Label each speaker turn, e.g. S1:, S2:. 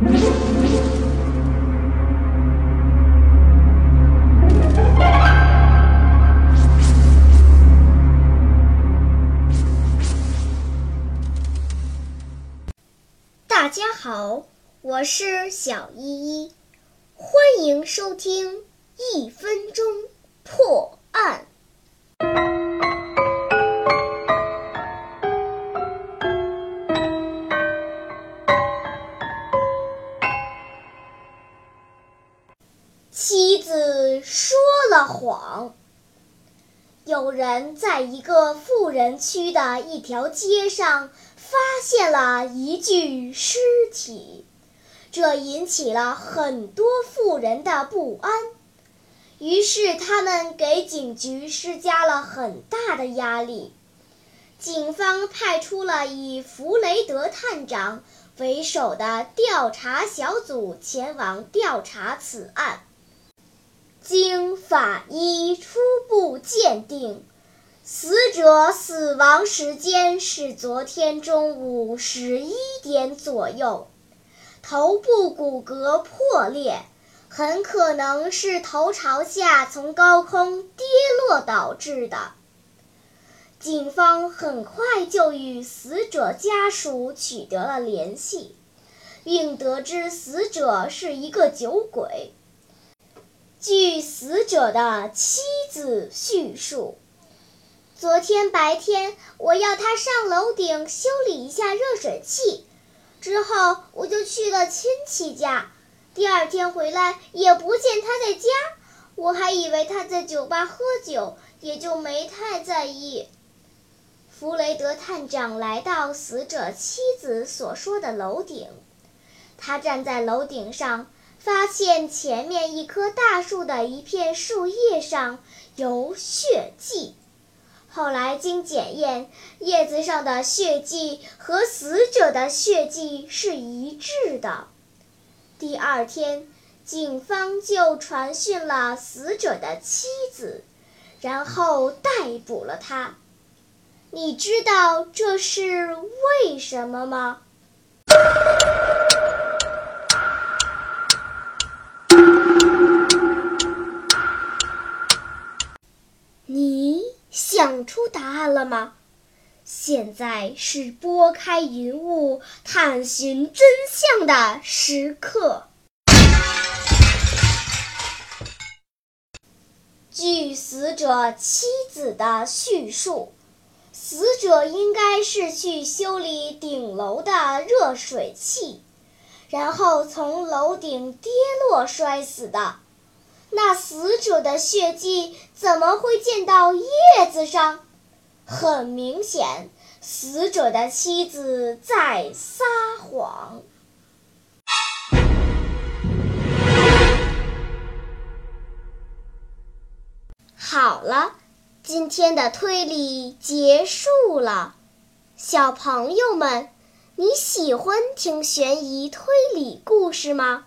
S1: 大家好，我是小依依，欢迎收听一分钟谎。有人在一个富人区的一条街上发现了一具尸体，这引起了很多富人的不安。于是他们给警局施加了很大的压力。警方派出了以弗雷德探长为首的调查小组前往调查此案。经法医初步鉴定，死者死亡时间是昨天中午十一点左右，头部骨骼破裂，很可能是头朝下从高空跌落导致的。警方很快就与死者家属取得了联系，并得知死者是一个酒鬼。据死者的妻子叙述，昨天白天我要他上楼顶修理一下热水器，之后我就去了亲戚家。第二天回来也不见他在家，我还以为他在酒吧喝酒，也就没太在意。弗雷德探长来到死者妻子所说的楼顶，他站在楼顶上。发现前面一棵大树的一片树叶上有血迹，后来经检验，叶子上的血迹和死者的血迹是一致的。第二天，警方就传讯了死者的妻子，然后逮捕了他。你知道这是为什么吗？你想出答案了吗？现在是拨开云雾探寻真相的时刻。据死者妻子的叙述，死者应该是去修理顶楼的热水器，然后从楼顶跌落摔死的。那死者的血迹怎么会溅到叶子上？很明显，死者的妻子在撒谎。好了，今天的推理结束了。小朋友们，你喜欢听悬疑推理故事吗？